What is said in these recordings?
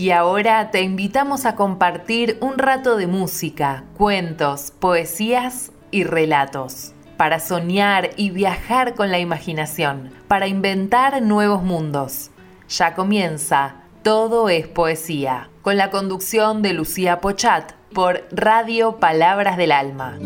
Y ahora te invitamos a compartir un rato de música, cuentos, poesías y relatos, para soñar y viajar con la imaginación, para inventar nuevos mundos. Ya comienza Todo es Poesía, con la conducción de Lucía Pochat por Radio Palabras del Alma.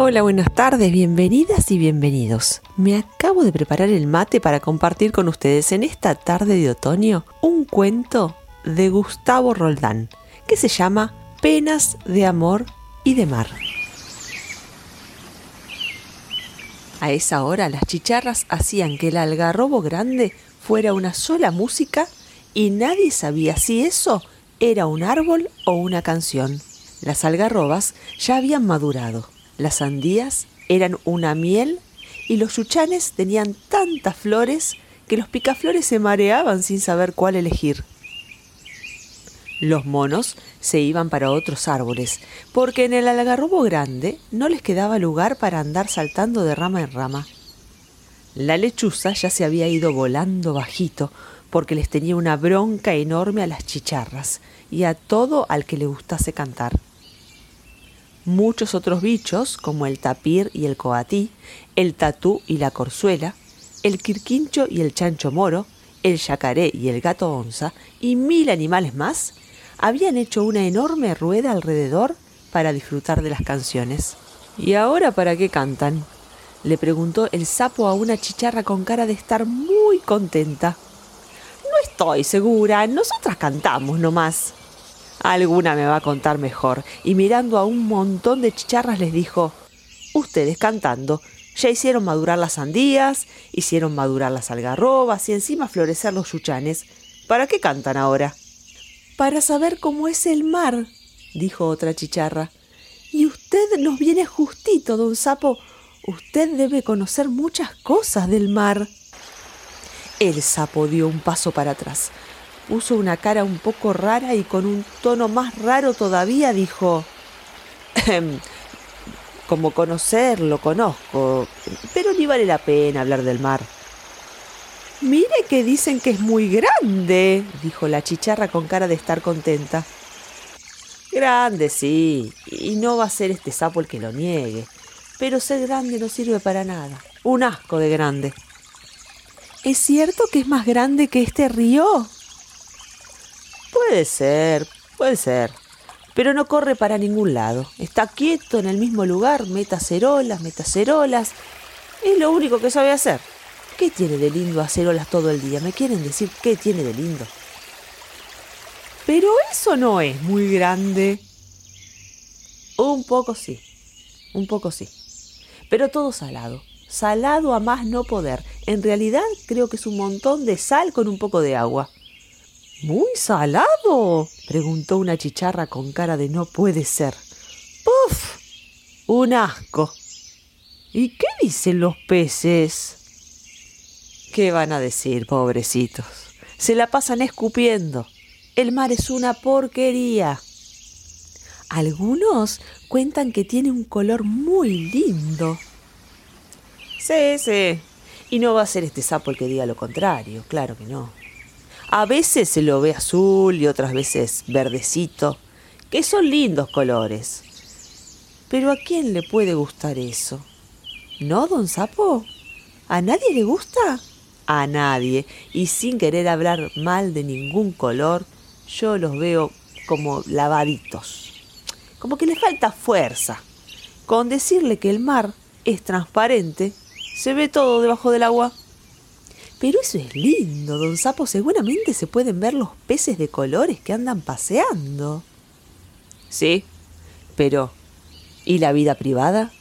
Hola, buenas tardes, bienvenidas y bienvenidos. Me acabo de preparar el mate para compartir con ustedes en esta tarde de otoño un cuento de Gustavo Roldán que se llama Penas de Amor y de Mar. A esa hora las chicharras hacían que el algarrobo grande fuera una sola música y nadie sabía si eso era un árbol o una canción. Las algarrobas ya habían madurado las sandías eran una miel y los yuchanes tenían tantas flores que los picaflores se mareaban sin saber cuál elegir. Los monos se iban para otros árboles, porque en el algarrobo grande no les quedaba lugar para andar saltando de rama en rama. La lechuza ya se había ido volando bajito, porque les tenía una bronca enorme a las chicharras y a todo al que le gustase cantar. Muchos otros bichos, como el tapir y el coatí, el tatú y la corzuela, el quirquincho y el chancho moro, el yacaré y el gato onza, y mil animales más, habían hecho una enorme rueda alrededor para disfrutar de las canciones. ¿Y ahora para qué cantan? le preguntó el sapo a una chicharra con cara de estar muy contenta. No estoy segura, nosotras cantamos nomás, Alguna me va a contar mejor. Y mirando a un montón de chicharras les dijo, ustedes cantando, ya hicieron madurar las sandías, hicieron madurar las algarrobas y encima florecer los yuchanes. ¿Para qué cantan ahora? Para saber cómo es el mar, dijo otra chicharra. Y usted nos viene justito, don Sapo. Usted debe conocer muchas cosas del mar. El sapo dio un paso para atrás puso una cara un poco rara y con un tono más raro todavía dijo, como conocer lo conozco, pero ni vale la pena hablar del mar. Mire que dicen que es muy grande, dijo la chicharra con cara de estar contenta. Grande, sí, y no va a ser este sapo el que lo niegue, pero ser grande no sirve para nada. Un asco de grande. ¿Es cierto que es más grande que este río? Puede ser, puede ser. Pero no corre para ningún lado. Está quieto en el mismo lugar, meta cerolas, meta cerolas. Es lo único que sabe hacer. ¿Qué tiene de lindo hacer olas todo el día? ¿Me quieren decir qué tiene de lindo? Pero eso no es muy grande. Un poco sí, un poco sí. Pero todo salado. Salado a más no poder. En realidad creo que es un montón de sal con un poco de agua. ¿Muy salado? preguntó una chicharra con cara de no puede ser. ¡Puf! Un asco. ¿Y qué dicen los peces? ¿Qué van a decir, pobrecitos? Se la pasan escupiendo. El mar es una porquería. Algunos cuentan que tiene un color muy lindo. Sí, sí. Y no va a ser este sapo el que diga lo contrario, claro que no. A veces se lo ve azul y otras veces verdecito, que son lindos colores. Pero ¿a quién le puede gustar eso? ¿No, don Sapo? ¿A nadie le gusta? A nadie. Y sin querer hablar mal de ningún color, yo los veo como lavaditos. Como que le falta fuerza. Con decirle que el mar es transparente, se ve todo debajo del agua. Pero eso es lindo, don Sapo. Seguramente se pueden ver los peces de colores que andan paseando. Sí, pero ¿y la vida privada?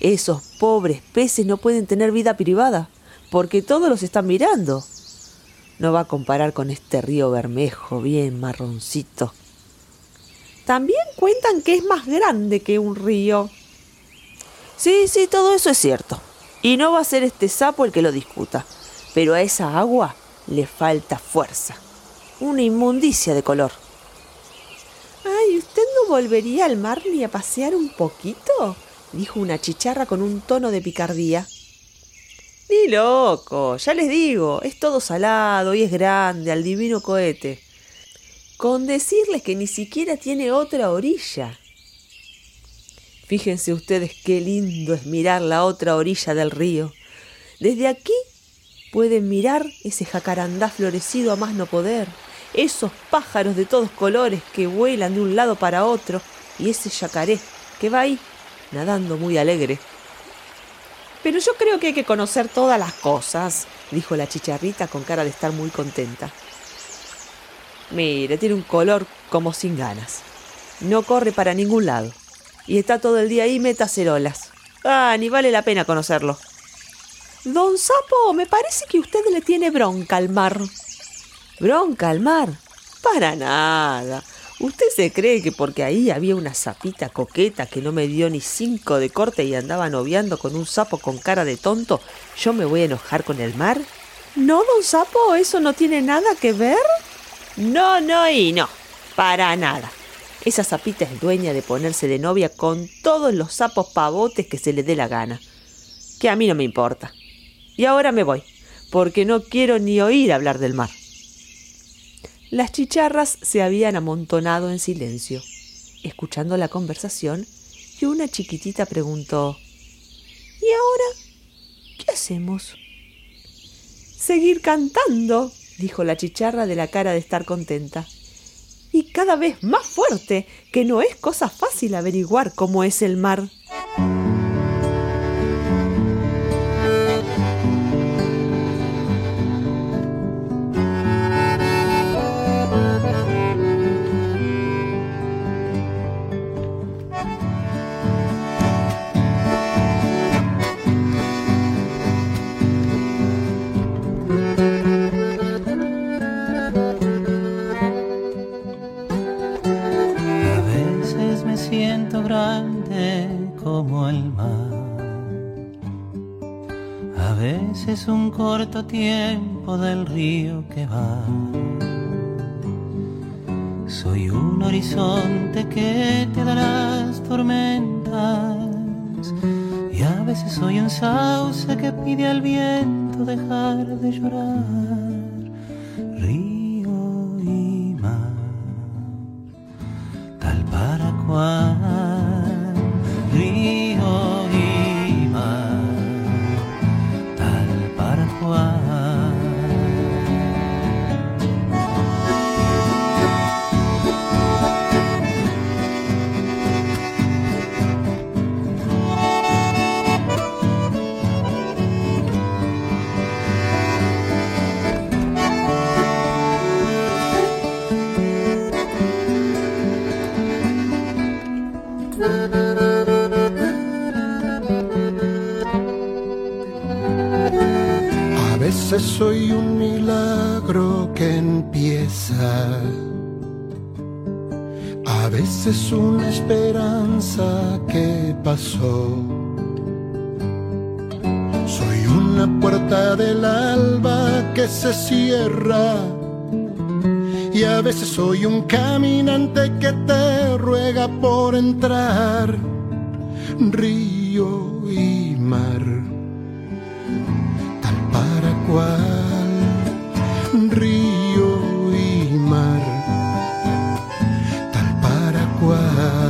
Esos pobres peces no pueden tener vida privada, porque todos los están mirando. No va a comparar con este río Bermejo, bien marroncito. También cuentan que es más grande que un río. Sí, sí, todo eso es cierto. Y no va a ser este sapo el que lo discuta pero a esa agua le falta fuerza, una inmundicia de color. Ay, ¿usted no volvería al mar ni a pasear un poquito? dijo una chicharra con un tono de picardía. Ni loco, ya les digo, es todo salado y es grande, al divino cohete. Con decirles que ni siquiera tiene otra orilla. Fíjense ustedes qué lindo es mirar la otra orilla del río. Desde aquí pueden mirar ese jacarandá florecido a más no poder, esos pájaros de todos colores que vuelan de un lado para otro y ese yacaré que va ahí nadando muy alegre. Pero yo creo que hay que conocer todas las cosas, dijo la chicharrita con cara de estar muy contenta. Mire, tiene un color como sin ganas. No corre para ningún lado. Y está todo el día ahí meta cerolas. Ah, ni vale la pena conocerlo. Don Sapo, me parece que usted le tiene bronca al mar. ¿Bronca al mar? Para nada. ¿Usted se cree que porque ahí había una sapita coqueta que no me dio ni cinco de corte y andaba noviando con un sapo con cara de tonto, yo me voy a enojar con el mar? No, don Sapo, eso no tiene nada que ver. No, no y no. Para nada. Esa sapita es dueña de ponerse de novia con todos los sapos pavotes que se le dé la gana. Que a mí no me importa. Y ahora me voy, porque no quiero ni oír hablar del mar. Las chicharras se habían amontonado en silencio, escuchando la conversación, y una chiquitita preguntó ¿Y ahora qué hacemos? Seguir cantando, dijo la chicharra de la cara de estar contenta. Y cada vez más fuerte, que no es cosa fácil averiguar cómo es el mar. Un corto tiempo del río que va. Soy un horizonte que te da las tormentas y a veces soy un sauce que pide al viento dejar de llorar. Soy un milagro que empieza. A veces una esperanza que pasó. Soy una puerta del alba que se cierra. Y a veces soy un caminante que te ruega por entrar. Río y mar río y mar, tal para cual.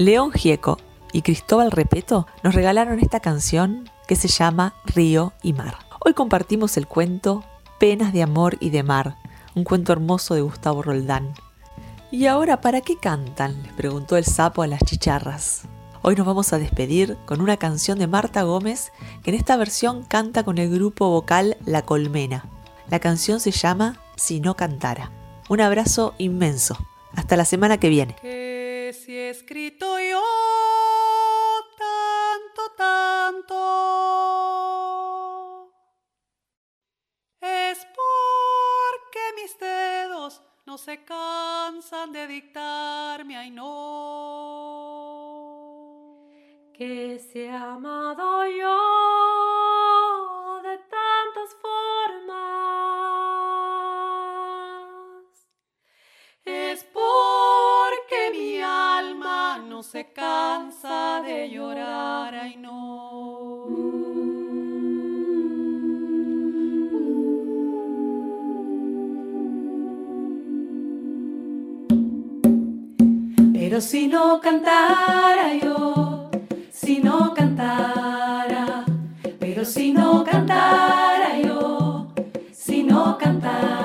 León Gieco y Cristóbal Repeto nos regalaron esta canción que se llama Río y Mar. Hoy compartimos el cuento Penas de Amor y de Mar, un cuento hermoso de Gustavo Roldán. ¿Y ahora para qué cantan? les preguntó el sapo a las chicharras. Hoy nos vamos a despedir con una canción de Marta Gómez que en esta versión canta con el grupo vocal La Colmena. La canción se llama Si no cantara. Un abrazo inmenso. Hasta la semana que viene. Si escrito yo tanto, tanto, es porque mis dedos no se cansan de dictarme, ay no. Que se amado yo se cansa de llorar, ay no. Pero si no cantara yo, si no cantara, pero si no cantara yo, si no cantara.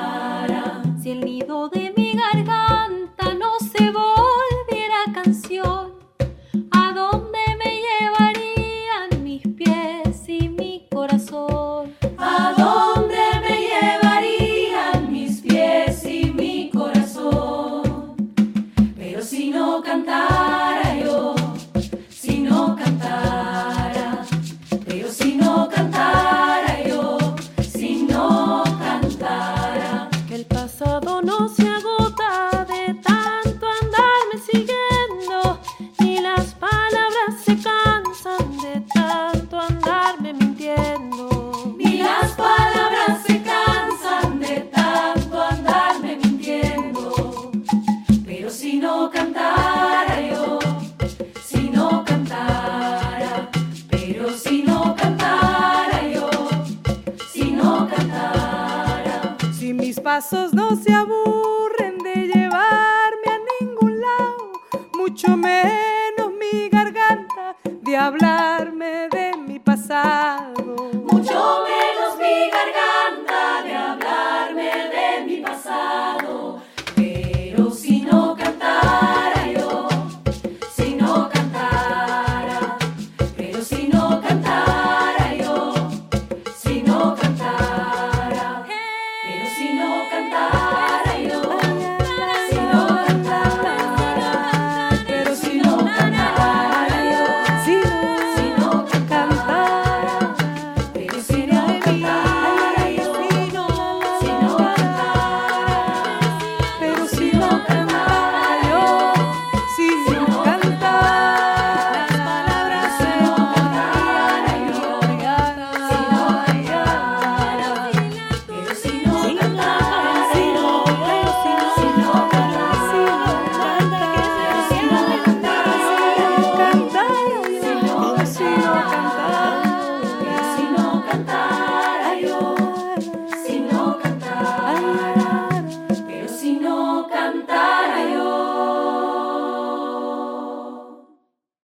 Pasos no se aburren de llevarme a ningún lado, mucho menos mi garganta de hablarme